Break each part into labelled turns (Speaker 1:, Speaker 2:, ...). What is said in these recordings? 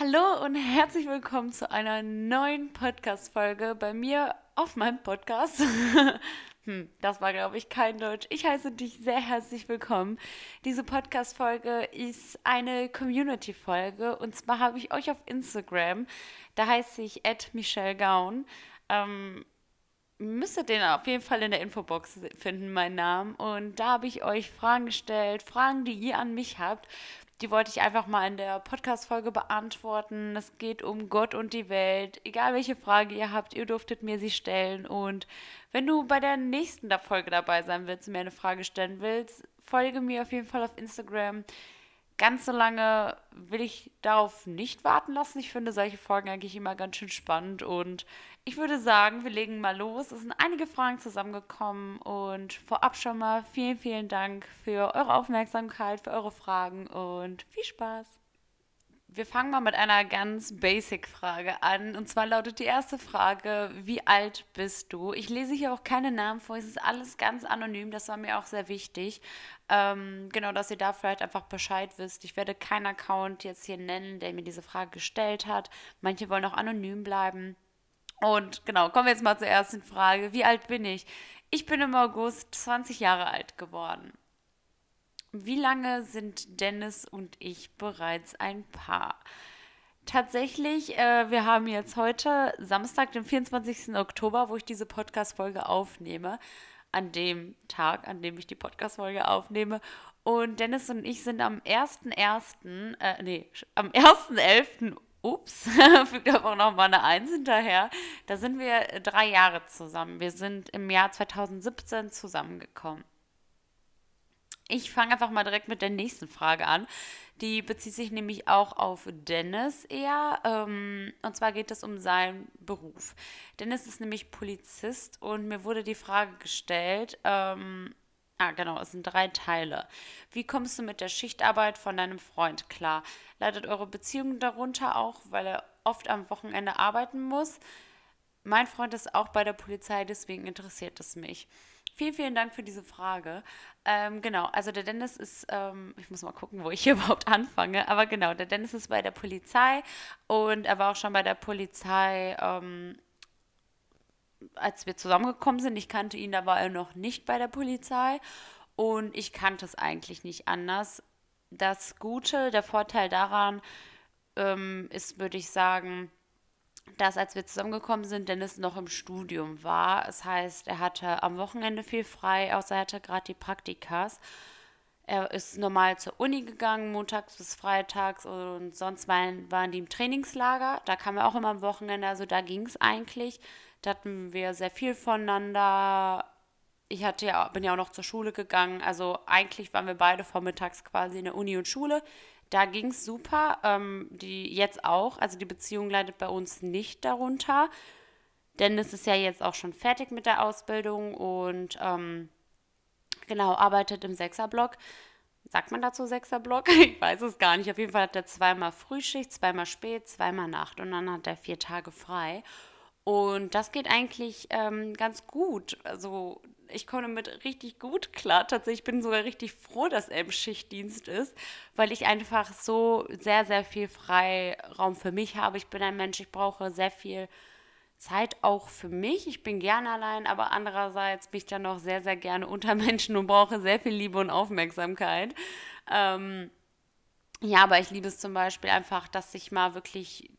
Speaker 1: Hallo und herzlich willkommen zu einer neuen Podcast-Folge bei mir auf meinem Podcast. hm, das war, glaube ich, kein Deutsch. Ich heiße dich sehr herzlich willkommen. Diese Podcast-Folge ist eine Community-Folge und zwar habe ich euch auf Instagram, da heiße ich Michelle Gaun. Ähm, müsstet den auf jeden Fall in der Infobox finden, meinen Namen. Und da habe ich euch Fragen gestellt, Fragen, die ihr an mich habt. Die wollte ich einfach mal in der Podcast-Folge beantworten. Es geht um Gott und die Welt. Egal welche Frage ihr habt, ihr durftet mir sie stellen. Und wenn du bei der nächsten Folge dabei sein willst und mir eine Frage stellen willst, folge mir auf jeden Fall auf Instagram ganz so lange will ich darauf nicht warten lassen. Ich finde solche Folgen eigentlich immer ganz schön spannend und ich würde sagen, wir legen mal los. Es sind einige Fragen zusammengekommen und vorab schon mal vielen, vielen Dank für eure Aufmerksamkeit, für eure Fragen und viel Spaß. Wir fangen mal mit einer ganz basic Frage an. Und zwar lautet die erste Frage, wie alt bist du? Ich lese hier auch keine Namen vor, es ist alles ganz anonym, das war mir auch sehr wichtig. Ähm, genau, dass ihr da vielleicht einfach Bescheid wisst. Ich werde keinen Account jetzt hier nennen, der mir diese Frage gestellt hat. Manche wollen auch anonym bleiben. Und genau, kommen wir jetzt mal zur ersten Frage. Wie alt bin ich? Ich bin im August 20 Jahre alt geworden. Wie lange sind Dennis und ich bereits ein Paar? Tatsächlich, äh, wir haben jetzt heute Samstag, den 24. Oktober, wo ich diese Podcast-Folge aufnehme. An dem Tag, an dem ich die Podcast-Folge aufnehme. Und Dennis und ich sind am 1.1., äh, nee, am 1.11. Ups, fügt aber noch mal eine Eins hinterher. Da sind wir drei Jahre zusammen. Wir sind im Jahr 2017 zusammengekommen. Ich fange einfach mal direkt mit der nächsten Frage an. Die bezieht sich nämlich auch auf Dennis eher. Ähm, und zwar geht es um seinen Beruf. Dennis ist nämlich Polizist und mir wurde die Frage gestellt, ähm, Ah, genau, es sind drei Teile. Wie kommst du mit der Schichtarbeit von deinem Freund klar? Leidet eure Beziehung darunter auch, weil er oft am Wochenende arbeiten muss? Mein Freund ist auch bei der Polizei, deswegen interessiert es mich. Vielen, vielen Dank für diese Frage. Ähm, genau, also der Dennis ist, ähm, ich muss mal gucken, wo ich hier überhaupt anfange, aber genau, der Dennis ist bei der Polizei und er war auch schon bei der Polizei, ähm, als wir zusammengekommen sind. Ich kannte ihn, da war er noch nicht bei der Polizei und ich kannte es eigentlich nicht anders. Das Gute, der Vorteil daran ähm, ist, würde ich sagen, dass als wir zusammengekommen sind, Dennis noch im Studium war. Das heißt, er hatte am Wochenende viel frei, außer er hatte gerade die Praktikas. Er ist normal zur Uni gegangen, montags bis freitags und sonst waren, die im Trainingslager. Da kam er auch immer am Wochenende, also da ging es eigentlich. Da hatten wir sehr viel voneinander. Ich hatte ja, bin ja auch noch zur Schule gegangen. Also eigentlich waren wir beide vormittags quasi in der Uni und Schule. Da ging es super. Ähm, die jetzt auch. Also die Beziehung leidet bei uns nicht darunter. Dennis ist ja jetzt auch schon fertig mit der Ausbildung und ähm, genau, arbeitet im Sechserblock. Sagt man dazu Sechserblock? Ich weiß es gar nicht. Auf jeden Fall hat er zweimal Frühschicht, zweimal Spät, zweimal Nacht und dann hat er vier Tage frei. Und das geht eigentlich ähm, ganz gut. Also ich komme damit richtig gut klar. Tatsächlich bin ich sogar richtig froh, dass er im Schichtdienst ist, weil ich einfach so sehr, sehr viel Freiraum für mich habe. Ich bin ein Mensch, ich brauche sehr viel Zeit auch für mich. Ich bin gerne allein, aber andererseits bin ich dann auch sehr, sehr gerne unter Menschen und brauche sehr viel Liebe und Aufmerksamkeit. Ähm, ja, aber ich liebe es zum Beispiel einfach, dass ich mal wirklich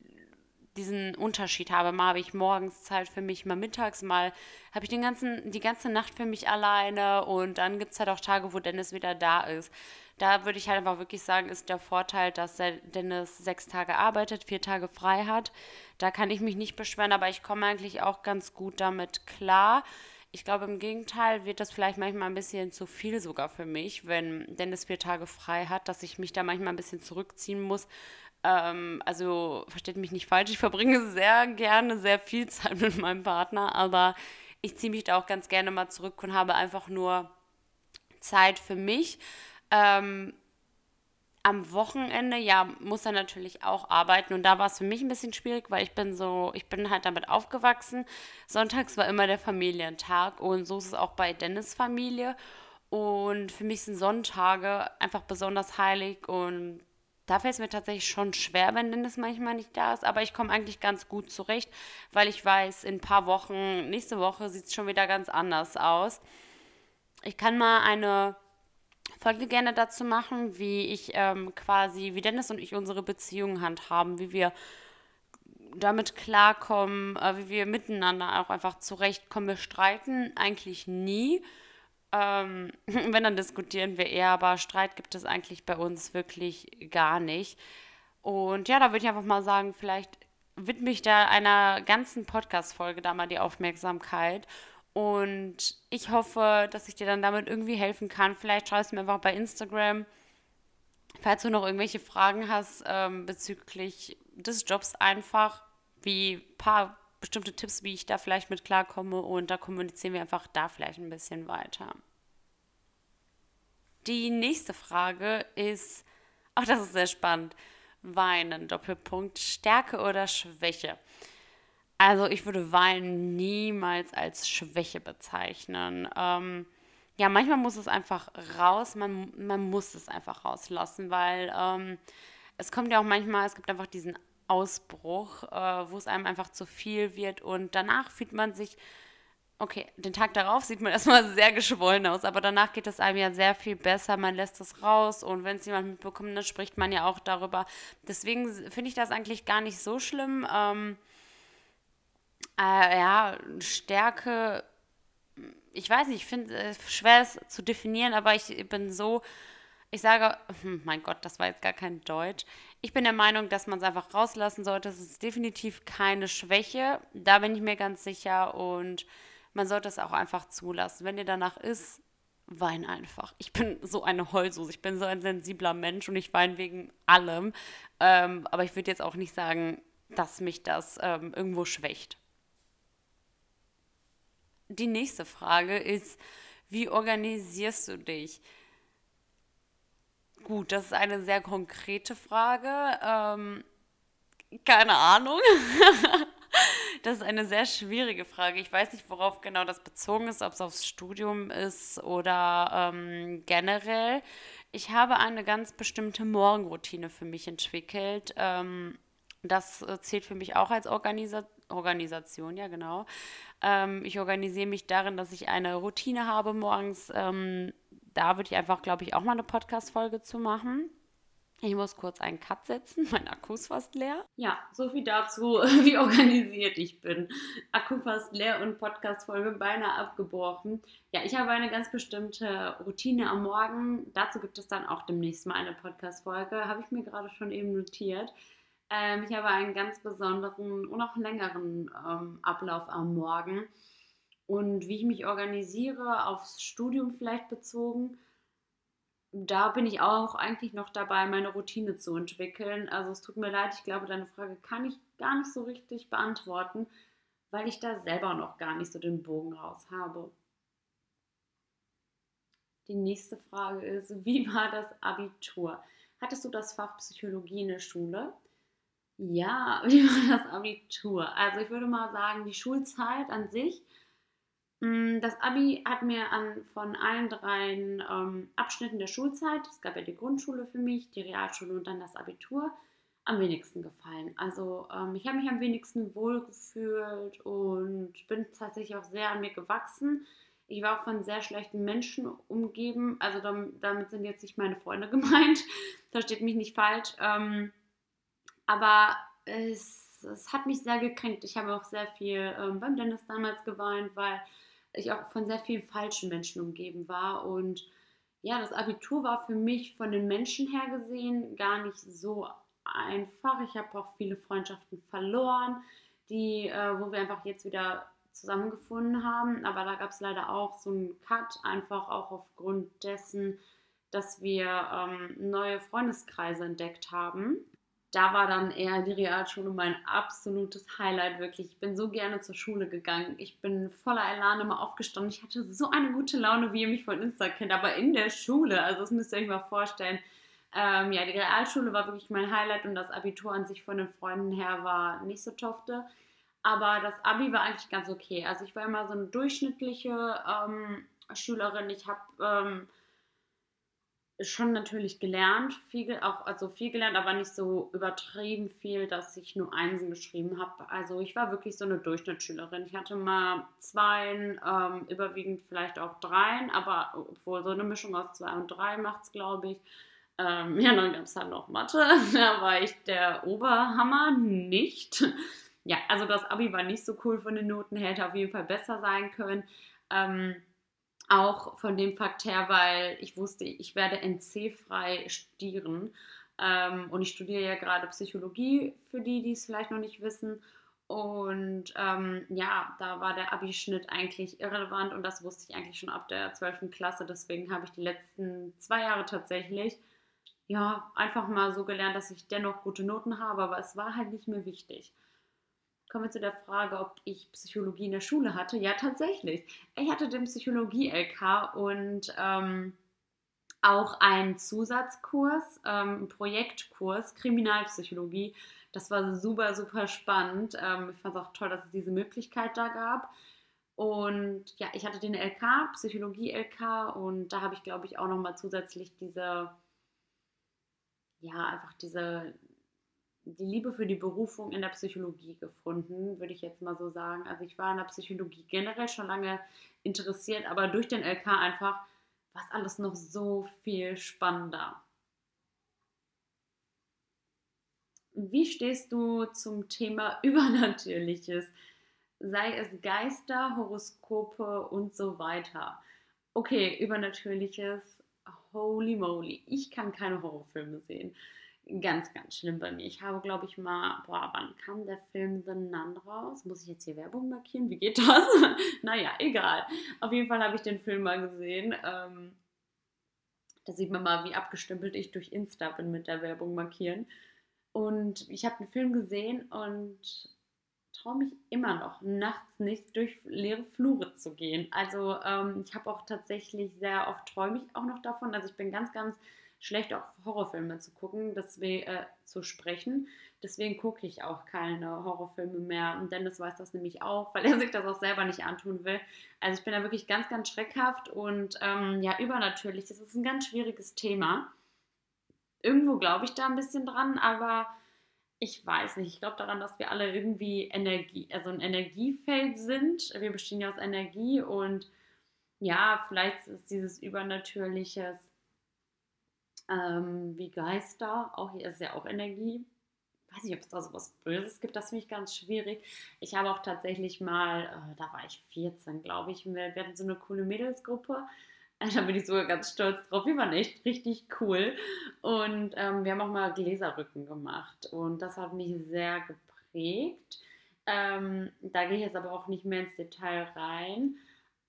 Speaker 1: diesen Unterschied habe. Mal habe ich morgens Zeit für mich, mal mittags, mal habe ich den ganzen, die ganze Nacht für mich alleine und dann gibt es halt auch Tage, wo Dennis wieder da ist. Da würde ich halt einfach wirklich sagen, ist der Vorteil, dass Dennis sechs Tage arbeitet, vier Tage frei hat. Da kann ich mich nicht beschweren, aber ich komme eigentlich auch ganz gut damit klar. Ich glaube, im Gegenteil wird das vielleicht manchmal ein bisschen zu viel sogar für mich, wenn Dennis vier Tage frei hat, dass ich mich da manchmal ein bisschen zurückziehen muss, ähm, also versteht mich nicht falsch, ich verbringe sehr gerne sehr viel Zeit mit meinem Partner, aber ich ziehe mich da auch ganz gerne mal zurück und habe einfach nur Zeit für mich. Ähm, am Wochenende, ja, muss er natürlich auch arbeiten und da war es für mich ein bisschen schwierig, weil ich bin so, ich bin halt damit aufgewachsen. Sonntags war immer der Familientag und so ist es auch bei Dennis Familie. Und für mich sind Sonntage einfach besonders heilig und da fällt es mir tatsächlich schon schwer, wenn Dennis manchmal nicht da ist. Aber ich komme eigentlich ganz gut zurecht, weil ich weiß, in ein paar Wochen, nächste Woche sieht es schon wieder ganz anders aus. Ich kann mal eine Folge gerne dazu machen, wie ich ähm, quasi, wie Dennis und ich unsere Beziehung handhaben, wie wir damit klarkommen, äh, wie wir miteinander auch einfach zurechtkommen. Wir streiten eigentlich nie. Ähm, wenn, dann diskutieren wir eher, aber Streit gibt es eigentlich bei uns wirklich gar nicht. Und ja, da würde ich einfach mal sagen, vielleicht widme ich da einer ganzen Podcast-Folge da mal die Aufmerksamkeit. Und ich hoffe, dass ich dir dann damit irgendwie helfen kann. Vielleicht schreibst du mir einfach bei Instagram, falls du noch irgendwelche Fragen hast ähm, bezüglich des Jobs einfach, wie ein paar bestimmte Tipps, wie ich da vielleicht mit klarkomme. Und da kommunizieren wir einfach da vielleicht ein bisschen weiter. Die nächste Frage ist, ach, das ist sehr spannend. Weinen, Doppelpunkt, Stärke oder Schwäche? Also ich würde Weinen niemals als Schwäche bezeichnen. Ähm, ja, manchmal muss es einfach raus, man, man muss es einfach rauslassen, weil ähm, es kommt ja auch manchmal, es gibt einfach diesen Ausbruch, äh, wo es einem einfach zu viel wird und danach fühlt man sich Okay, den Tag darauf sieht man erstmal sehr geschwollen aus, aber danach geht es einem ja sehr viel besser. Man lässt es raus und wenn es jemand mitbekommt, dann spricht man ja auch darüber. Deswegen finde ich das eigentlich gar nicht so schlimm. Ähm, äh, ja, Stärke, ich weiß nicht, ich finde es äh, schwer es zu definieren, aber ich bin so, ich sage, hm, mein Gott, das war jetzt gar kein Deutsch. Ich bin der Meinung, dass man es einfach rauslassen sollte. Es ist definitiv keine Schwäche. Da bin ich mir ganz sicher und man sollte es auch einfach zulassen. Wenn dir danach ist, wein einfach. Ich bin so eine Heulsuse, ich bin so ein sensibler Mensch und ich weine wegen allem. Ähm, aber ich würde jetzt auch nicht sagen, dass mich das ähm, irgendwo schwächt. Die nächste Frage ist, wie organisierst du dich? Gut, das ist eine sehr konkrete Frage. Ähm, keine Ahnung. Das ist eine sehr schwierige Frage. Ich weiß nicht, worauf genau das bezogen ist, ob es aufs Studium ist oder ähm, generell. Ich habe eine ganz bestimmte Morgenroutine für mich entwickelt. Ähm, das äh, zählt für mich auch als Organisa Organisation, ja genau. Ähm, ich organisiere mich darin, dass ich eine Routine habe morgens. Da würde ich einfach, glaube ich, auch mal eine Podcast-Folge zu machen. Ich muss kurz einen Cut setzen, mein Akku ist fast leer. Ja, so viel dazu, wie organisiert ich bin. Akku fast leer und Podcast-Folge beinahe abgebrochen. Ja, ich habe eine ganz bestimmte Routine am Morgen. Dazu gibt es dann auch demnächst mal eine Podcast-Folge. Habe ich mir gerade schon eben notiert. Ähm, ich habe einen ganz besonderen und auch längeren ähm, Ablauf am Morgen. Und wie ich mich organisiere, aufs Studium vielleicht bezogen, da bin ich auch eigentlich noch dabei, meine Routine zu entwickeln. Also es tut mir leid, ich glaube, deine Frage kann ich gar nicht so richtig beantworten, weil ich da selber noch gar nicht so den Bogen raus habe. Die nächste Frage ist, wie war das Abitur? Hattest du das Fach Psychologie in der Schule? Ja, wie war das Abitur? Also ich würde mal sagen, die Schulzeit an sich das Abi hat mir an, von allen drei ähm, Abschnitten der Schulzeit, es gab ja die Grundschule für mich, die Realschule und dann das Abitur, am wenigsten gefallen. Also ähm, ich habe mich am wenigsten wohlgefühlt und bin tatsächlich auch sehr an mir gewachsen. Ich war auch von sehr schlechten Menschen umgeben. Also damit, damit sind jetzt nicht meine Freunde gemeint. Versteht mich nicht falsch. Ähm, aber es, es, hat mich sehr gekränkt. Ich habe auch sehr viel ähm, beim Dennis damals geweint, weil ich auch von sehr vielen falschen Menschen umgeben war. Und ja, das Abitur war für mich von den Menschen her gesehen gar nicht so einfach. Ich habe auch viele Freundschaften verloren, die, äh, wo wir einfach jetzt wieder zusammengefunden haben. Aber da gab es leider auch so einen Cut, einfach auch aufgrund dessen, dass wir ähm, neue Freundeskreise entdeckt haben da war dann eher die Realschule mein absolutes Highlight, wirklich. Ich bin so gerne zur Schule gegangen. Ich bin voller Elan immer aufgestanden. Ich hatte so eine gute Laune, wie ihr mich von Insta kennt, aber in der Schule, also das müsst ihr euch mal vorstellen. Ähm, ja, die Realschule war wirklich mein Highlight und das Abitur an sich von den Freunden her war nicht so tofte. Aber das Abi war eigentlich ganz okay. Also ich war immer so eine durchschnittliche ähm, Schülerin. Ich habe ähm, schon natürlich gelernt, viel, auch, also viel gelernt, aber nicht so übertrieben viel, dass ich nur Einsen geschrieben habe. Also ich war wirklich so eine Durchschnittsschülerin. Ich hatte mal Zweien, ähm, überwiegend vielleicht auch Dreien, aber obwohl so eine Mischung aus zwei und drei macht es, glaube ich. Ähm, ja, dann gab es halt noch Mathe. Da war ich der Oberhammer nicht. Ja, also das Abi war nicht so cool von den Noten hätte auf jeden Fall besser sein können. Ähm, auch von dem Fakt her, weil ich wusste, ich werde NC-frei studieren. Ähm, und ich studiere ja gerade Psychologie, für die, die es vielleicht noch nicht wissen. Und ähm, ja, da war der Abischnitt eigentlich irrelevant und das wusste ich eigentlich schon ab der 12. Klasse. Deswegen habe ich die letzten zwei Jahre tatsächlich ja einfach mal so gelernt, dass ich dennoch gute Noten habe, aber es war halt nicht mehr wichtig. Kommen wir zu der Frage, ob ich Psychologie in der Schule hatte. Ja, tatsächlich. Ich hatte den Psychologie-LK und ähm, auch einen Zusatzkurs, ähm, einen Projektkurs Kriminalpsychologie. Das war super, super spannend. Ähm, ich fand es auch toll, dass es diese Möglichkeit da gab. Und ja, ich hatte den LK, Psychologie-LK, und da habe ich, glaube ich, auch nochmal zusätzlich diese, ja, einfach diese die Liebe für die Berufung in der Psychologie gefunden, würde ich jetzt mal so sagen. Also ich war in der Psychologie generell schon lange interessiert, aber durch den LK einfach war es alles noch so viel spannender. Wie stehst du zum Thema Übernatürliches? Sei es Geister, Horoskope und so weiter. Okay, Übernatürliches, holy moly, ich kann keine Horrorfilme sehen ganz, ganz schlimm bei mir. Ich habe, glaube ich, mal, boah, wann kam der Film The Nun raus? Muss ich jetzt hier Werbung markieren? Wie geht das? naja, egal. Auf jeden Fall habe ich den Film mal gesehen. Ähm, da sieht man mal, wie abgestempelt ich durch Insta bin mit der Werbung markieren. Und ich habe den Film gesehen und traue mich immer noch, nachts nicht durch leere Flure zu gehen. Also ähm, ich habe auch tatsächlich sehr oft träume ich auch noch davon. Also ich bin ganz, ganz schlecht auch Horrorfilme zu gucken, deswegen, äh, zu sprechen. Deswegen gucke ich auch keine Horrorfilme mehr. Und Dennis weiß das nämlich auch, weil er sich das auch selber nicht antun will. Also ich bin da wirklich ganz, ganz schreckhaft und ähm, ja, übernatürlich. Das ist ein ganz schwieriges Thema. Irgendwo glaube ich da ein bisschen dran, aber ich weiß nicht. Ich glaube daran, dass wir alle irgendwie Energie, also ein Energiefeld sind. Wir bestehen ja aus Energie und ja, vielleicht ist dieses Übernatürliches ähm, wie Geister. Auch hier ist ja auch Energie. Weiß nicht, ob es da so was Böses gibt, das finde ich ganz schwierig. Ich habe auch tatsächlich mal, äh, da war ich 14, glaube ich, wir, wir hatten so eine coole Mädelsgruppe. Äh, da bin ich sogar ganz stolz drauf. Wir waren echt richtig cool. Und ähm, wir haben auch mal Gläserrücken gemacht. Und das hat mich sehr geprägt. Ähm, da gehe ich jetzt aber auch nicht mehr ins Detail rein.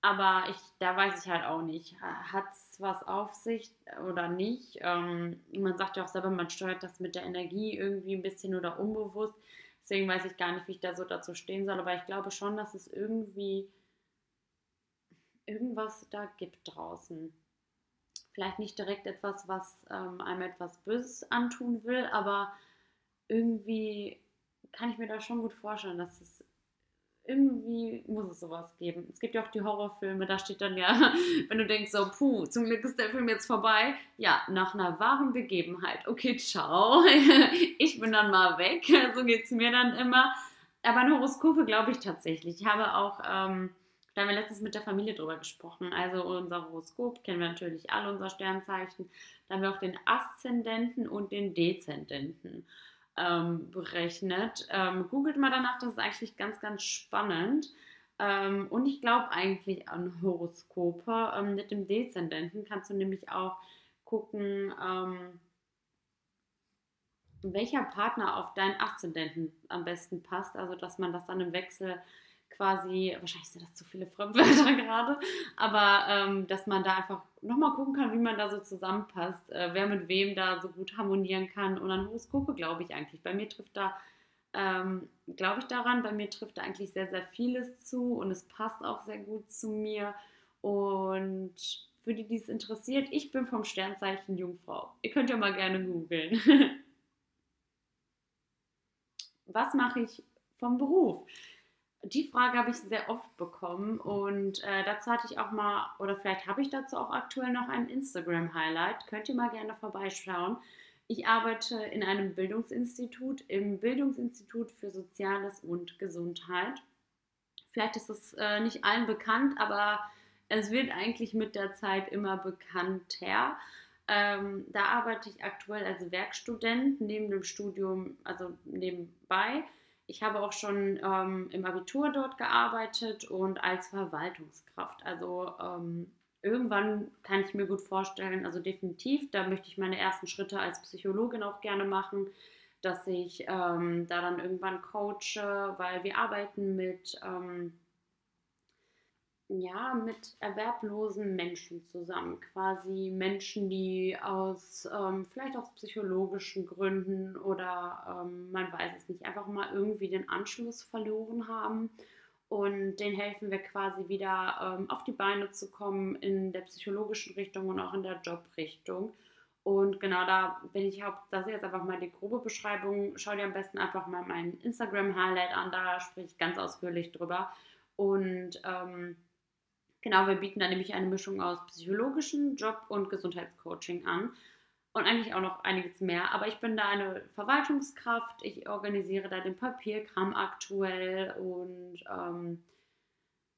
Speaker 1: Aber ich, da weiß ich halt auch nicht, hat es was auf sich oder nicht. Ähm, man sagt ja auch selber, man steuert das mit der Energie irgendwie ein bisschen oder unbewusst. Deswegen weiß ich gar nicht, wie ich da so dazu stehen soll. Aber ich glaube schon, dass es irgendwie irgendwas da gibt draußen. Vielleicht nicht direkt etwas, was ähm, einem etwas Böses antun will, aber irgendwie kann ich mir da schon gut vorstellen, dass es irgendwie muss es sowas geben. Es gibt ja auch die Horrorfilme, da steht dann ja, wenn du denkst, so, puh, zum Glück ist der Film jetzt vorbei. Ja, nach einer wahren Begebenheit. Okay, ciao. ich bin dann mal weg. So geht es mir dann immer. Aber an Horoskope glaube ich tatsächlich. Ich habe auch, ähm, da haben wir letztens mit der Familie drüber gesprochen. Also unser Horoskop kennen wir natürlich alle, unser Sternzeichen. Da haben wir auch den Aszendenten und den Dezendenten ähm, berechnet. Ähm, googelt mal danach, das ist eigentlich ganz, ganz spannend. Ähm, und ich glaube eigentlich an Horoskope. Ähm, mit dem Dezendenten kannst du nämlich auch gucken, ähm, welcher Partner auf deinen Aszendenten am besten passt. Also, dass man das dann im Wechsel quasi, wahrscheinlich sind das zu viele Fremdwörter gerade, aber ähm, dass man da einfach nochmal gucken kann, wie man da so zusammenpasst, äh, wer mit wem da so gut harmonieren kann. Und an Horoskope glaube ich eigentlich. Bei mir trifft da, ähm, glaube ich daran, bei mir trifft da eigentlich sehr, sehr vieles zu und es passt auch sehr gut zu mir. Und für die, die es interessiert, ich bin vom Sternzeichen Jungfrau. Ihr könnt ja mal gerne googeln. Was mache ich vom Beruf? Die Frage habe ich sehr oft bekommen und äh, dazu hatte ich auch mal, oder vielleicht habe ich dazu auch aktuell noch ein Instagram-Highlight. Könnt ihr mal gerne vorbeischauen. Ich arbeite in einem Bildungsinstitut, im Bildungsinstitut für Soziales und Gesundheit. Vielleicht ist es äh, nicht allen bekannt, aber es wird eigentlich mit der Zeit immer bekannter. Ähm, da arbeite ich aktuell als Werkstudent neben dem Studium, also nebenbei. Ich habe auch schon ähm, im Abitur dort gearbeitet und als Verwaltungskraft. Also ähm, irgendwann kann ich mir gut vorstellen, also definitiv, da möchte ich meine ersten Schritte als Psychologin auch gerne machen, dass ich ähm, da dann irgendwann coache, weil wir arbeiten mit ähm, ja, mit erwerblosen Menschen zusammen. Quasi Menschen, die aus ähm, vielleicht aus psychologischen Gründen oder ähm, man weiß es nicht, einfach mal irgendwie den Anschluss verloren haben. Und denen helfen wir quasi wieder ähm, auf die Beine zu kommen in der psychologischen Richtung und auch in der Jobrichtung. Und genau da bin ich haupt, das ist jetzt einfach mal die grobe Beschreibung. Schau dir am besten einfach mal mein Instagram-Highlight an, da spreche ich ganz ausführlich drüber. Und ähm, Genau, wir bieten da nämlich eine Mischung aus psychologischen Job- und Gesundheitscoaching an und eigentlich auch noch einiges mehr. Aber ich bin da eine Verwaltungskraft, ich organisiere da den Papierkram aktuell und ähm,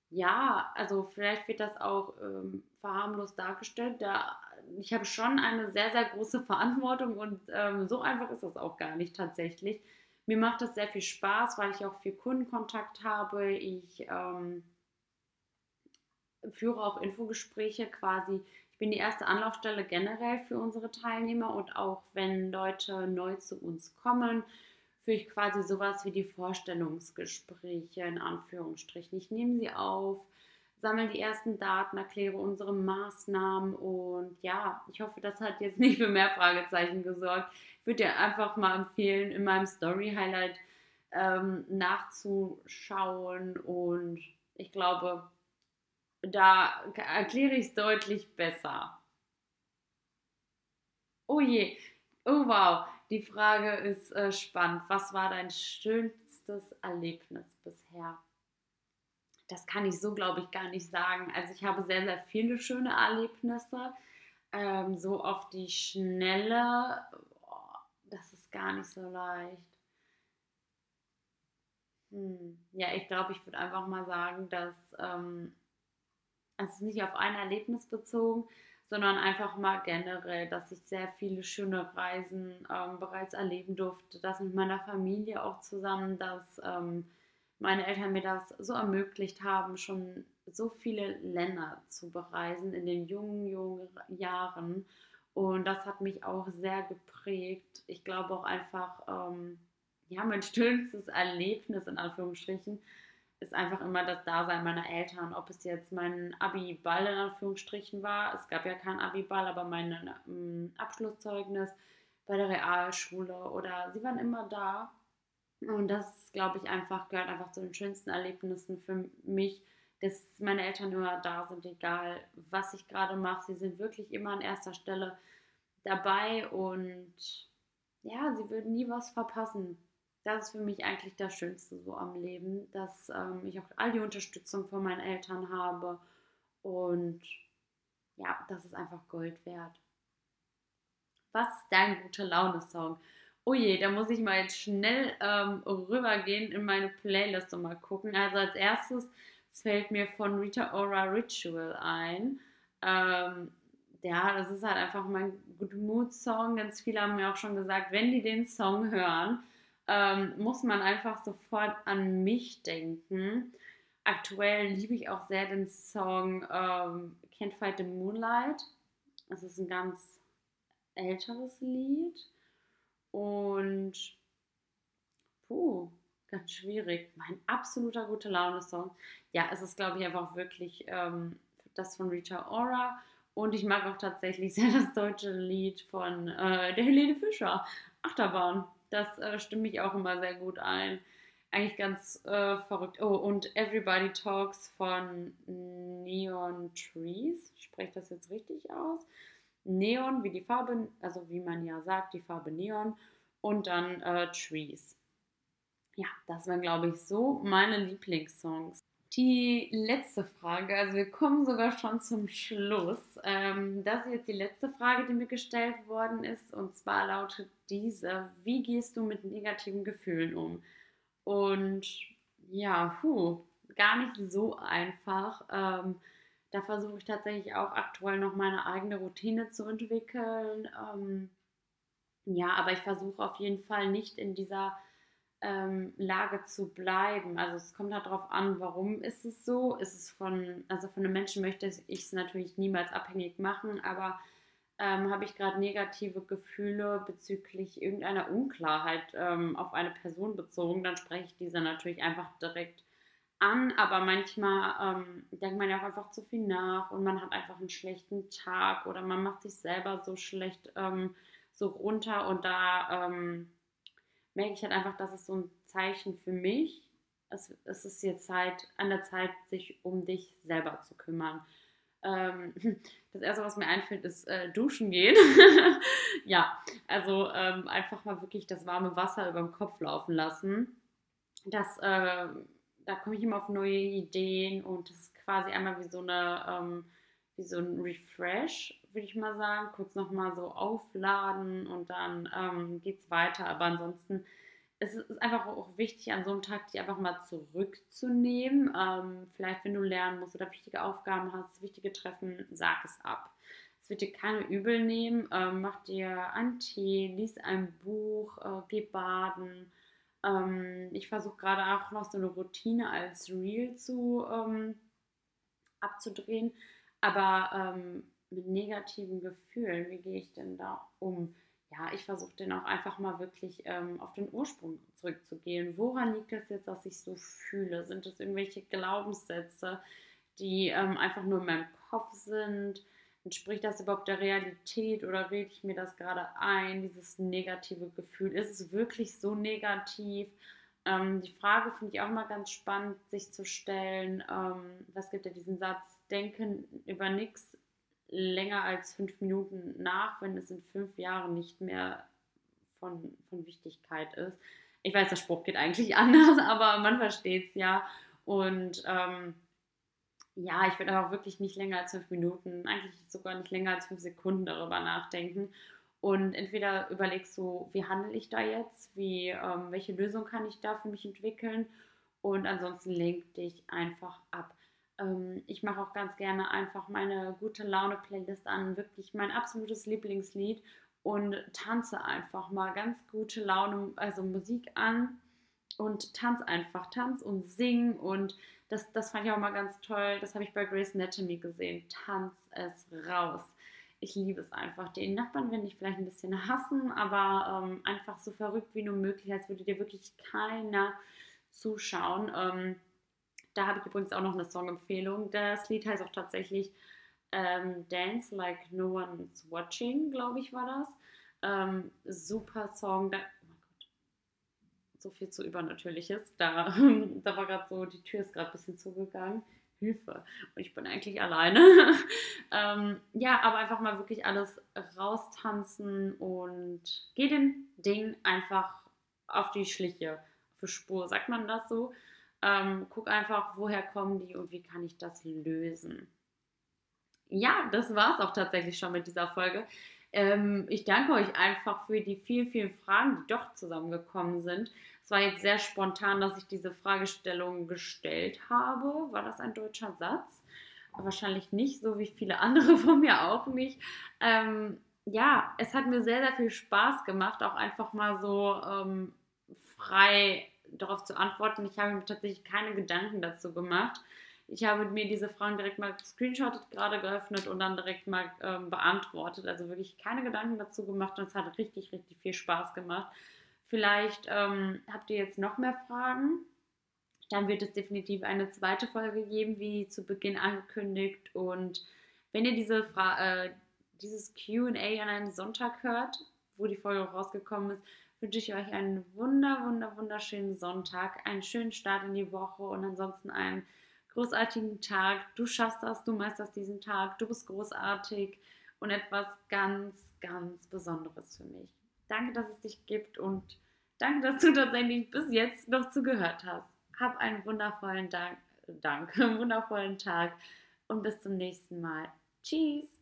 Speaker 1: ja, also vielleicht wird das auch ähm, verharmlos dargestellt. Da, ich habe schon eine sehr, sehr große Verantwortung und ähm, so einfach ist das auch gar nicht tatsächlich. Mir macht das sehr viel Spaß, weil ich auch viel Kundenkontakt habe. Ich ähm, führe auch Infogespräche quasi. Ich bin die erste Anlaufstelle generell für unsere Teilnehmer und auch wenn Leute neu zu uns kommen, führe ich quasi sowas wie die Vorstellungsgespräche in Anführungsstrichen. Ich nehme sie auf, sammle die ersten Daten, erkläre unsere Maßnahmen und ja, ich hoffe, das hat jetzt nicht für mehr Fragezeichen gesorgt. Ich würde dir einfach mal empfehlen, in meinem Story-Highlight ähm, nachzuschauen und ich glaube, da erkläre ich es deutlich besser. Oh je, oh wow, die Frage ist äh, spannend. Was war dein schönstes Erlebnis bisher? Das kann ich so, glaube ich, gar nicht sagen. Also ich habe sehr, sehr viele schöne Erlebnisse. Ähm, so auf die Schnelle, oh, das ist gar nicht so leicht. Hm. Ja, ich glaube, ich würde einfach mal sagen, dass ähm, also nicht auf ein Erlebnis bezogen, sondern einfach mal generell, dass ich sehr viele schöne Reisen ähm, bereits erleben durfte, das mit meiner Familie auch zusammen, dass ähm, meine Eltern mir das so ermöglicht haben, schon so viele Länder zu bereisen in den jungen, jungen Jahren. Und das hat mich auch sehr geprägt. Ich glaube auch einfach, ähm, ja, mein schönstes Erlebnis in Anführungsstrichen ist einfach immer das Dasein meiner Eltern. Ob es jetzt mein Abi-Ball in Anführungsstrichen war, es gab ja kein Abi-Ball, aber mein ähm, Abschlusszeugnis bei der Realschule oder sie waren immer da. Und das, glaube ich, einfach gehört einfach zu den schönsten Erlebnissen für mich, dass meine Eltern immer da sind, egal was ich gerade mache. Sie sind wirklich immer an erster Stelle dabei und ja, sie würden nie was verpassen das ist für mich eigentlich das Schönste so am Leben, dass ähm, ich auch all die Unterstützung von meinen Eltern habe und ja, das ist einfach Gold wert. Was ist dein gute Laune-Song? Oh je, da muss ich mal jetzt schnell ähm, rübergehen in meine Playlist und mal gucken. Also als erstes fällt mir von Rita Ora Ritual ein. Ähm, ja, das ist halt einfach mein Good Mood Song. Ganz viele haben mir auch schon gesagt, wenn die den Song hören, ähm, muss man einfach sofort an mich denken. Aktuell liebe ich auch sehr den Song ähm, Can't Fight the Moonlight. Das ist ein ganz älteres Lied. Und puh, ganz schwierig. Mein absoluter gute Laune-Song. Ja, es ist, glaube ich, einfach wirklich ähm, das von Rita Ora. Und ich mag auch tatsächlich sehr das deutsche Lied von äh, der Helene Fischer, Achterbahn. Das äh, stimmt mich auch immer sehr gut ein. Eigentlich ganz äh, verrückt. Oh, und Everybody Talks von Neon Trees. Ich spreche das jetzt richtig aus. Neon, wie die Farbe, also wie man ja sagt, die Farbe Neon. Und dann äh, Trees. ja, das waren, glaube ich, so meine Lieblingssongs. Die letzte Frage, also wir kommen sogar schon zum Schluss. Ähm, das ist jetzt die letzte Frage, die mir gestellt worden ist. Und zwar lautet diese: Wie gehst du mit negativen Gefühlen um? Und ja, puh, gar nicht so einfach. Ähm, da versuche ich tatsächlich auch aktuell noch meine eigene Routine zu entwickeln. Ähm, ja, aber ich versuche auf jeden Fall nicht in dieser ähm, Lage zu bleiben. Also es kommt halt darauf an, warum ist es so? Ist es von, also von einem Menschen möchte ich es natürlich niemals abhängig machen, aber ähm, habe ich gerade negative Gefühle bezüglich irgendeiner Unklarheit ähm, auf eine Person bezogen, dann spreche ich diese natürlich einfach direkt an, aber manchmal ähm, denkt man ja auch einfach zu viel nach und man hat einfach einen schlechten Tag oder man macht sich selber so schlecht ähm, so runter und da ähm, merke ich halt einfach, dass es so ein Zeichen für mich. Es, es ist jetzt Zeit, an der Zeit, sich um dich selber zu kümmern. Ähm, das erste, was mir einfällt, ist äh, duschen gehen. ja, also ähm, einfach mal wirklich das warme Wasser über dem Kopf laufen lassen. Das, äh, da komme ich immer auf neue Ideen und das ist quasi einmal wie so eine, ähm, wie so ein Refresh, würde ich mal sagen. Kurz nochmal so aufladen und dann ähm, geht es weiter. Aber ansonsten es ist einfach auch wichtig, an so einem Tag dich einfach mal zurückzunehmen. Ähm, vielleicht, wenn du lernen musst oder wichtige Aufgaben hast, wichtige Treffen, sag es ab. Es wird dir keine übel nehmen. Ähm, mach dir einen Tee, lies ein Buch, äh, geh baden. Ähm, ich versuche gerade auch noch so eine Routine als Real zu ähm, abzudrehen. Aber ähm, mit negativen Gefühlen, wie gehe ich denn da um? ja, ich versuche den auch einfach mal wirklich ähm, auf den Ursprung zurückzugehen. Woran liegt es jetzt, dass ich so fühle? Sind es irgendwelche Glaubenssätze, die ähm, einfach nur in meinem Kopf sind? Entspricht das überhaupt der Realität oder rede ich mir das gerade ein, dieses negative Gefühl? Ist es wirklich so negativ? Ähm, die Frage finde ich auch mal ganz spannend, sich zu stellen. Ähm, was gibt ja diesen Satz? Denken über nichts länger als fünf Minuten nach, wenn es in fünf Jahren nicht mehr von, von Wichtigkeit ist. Ich weiß, der Spruch geht eigentlich anders, aber man versteht es ja. Und ähm, ja, ich würde auch wirklich nicht länger als fünf Minuten, eigentlich sogar nicht länger als fünf Sekunden darüber nachdenken. Und entweder überlegst du, wie handle ich da jetzt, wie, ähm, welche Lösung kann ich da für mich entwickeln und ansonsten lenk dich einfach ab. Ich mache auch ganz gerne einfach meine gute Laune-Playlist an, wirklich mein absolutes Lieblingslied und tanze einfach mal ganz gute Laune, also Musik an und tanz einfach, tanz und sing und das, das fand ich auch mal ganz toll. Das habe ich bei Grace Anatomy gesehen. Tanz es raus. Ich liebe es einfach. Die Nachbarn werden dich vielleicht ein bisschen hassen, aber ähm, einfach so verrückt wie nur möglich, als würde dir wirklich keiner zuschauen. Ähm, da habe ich übrigens auch noch eine Songempfehlung. Das Lied heißt auch tatsächlich ähm, Dance Like No One's Watching, glaube ich, war das. Ähm, super Song. Da, oh mein Gott, so viel zu Übernatürliches. Da, da war gerade so, die Tür ist gerade ein bisschen zugegangen. Hilfe. Und ich bin eigentlich alleine. ähm, ja, aber einfach mal wirklich alles raustanzen und geh dem Ding einfach auf die Schliche, für Spur, sagt man das so? Ähm, guck einfach, woher kommen die und wie kann ich das lösen. Ja, das war es auch tatsächlich schon mit dieser Folge. Ähm, ich danke euch einfach für die vielen, vielen Fragen, die doch zusammengekommen sind. Es war jetzt sehr spontan, dass ich diese Fragestellung gestellt habe. War das ein deutscher Satz? Wahrscheinlich nicht, so wie viele andere von mir auch nicht. Ähm, ja, es hat mir sehr, sehr viel Spaß gemacht, auch einfach mal so ähm, frei darauf zu antworten. Ich habe mir tatsächlich keine Gedanken dazu gemacht. Ich habe mir diese Fragen direkt mal gescreenshottet, gerade geöffnet und dann direkt mal ähm, beantwortet. Also wirklich keine Gedanken dazu gemacht und es hat richtig, richtig viel Spaß gemacht. Vielleicht ähm, habt ihr jetzt noch mehr Fragen. Dann wird es definitiv eine zweite Folge geben, wie zu Beginn angekündigt. Und wenn ihr diese Fra äh, dieses QA an einem Sonntag hört, wo die Folge rausgekommen ist, wünsche ich euch einen wunder, wunder, wunderschönen Sonntag, einen schönen Start in die Woche und ansonsten einen großartigen Tag. Du schaffst das, du meisterst diesen Tag, du bist großartig und etwas ganz, ganz Besonderes für mich. Danke, dass es dich gibt und Danke, dass du tatsächlich bis jetzt noch zugehört hast. Hab einen wundervollen Dank, Dank, wundervollen Tag und bis zum nächsten Mal. Tschüss.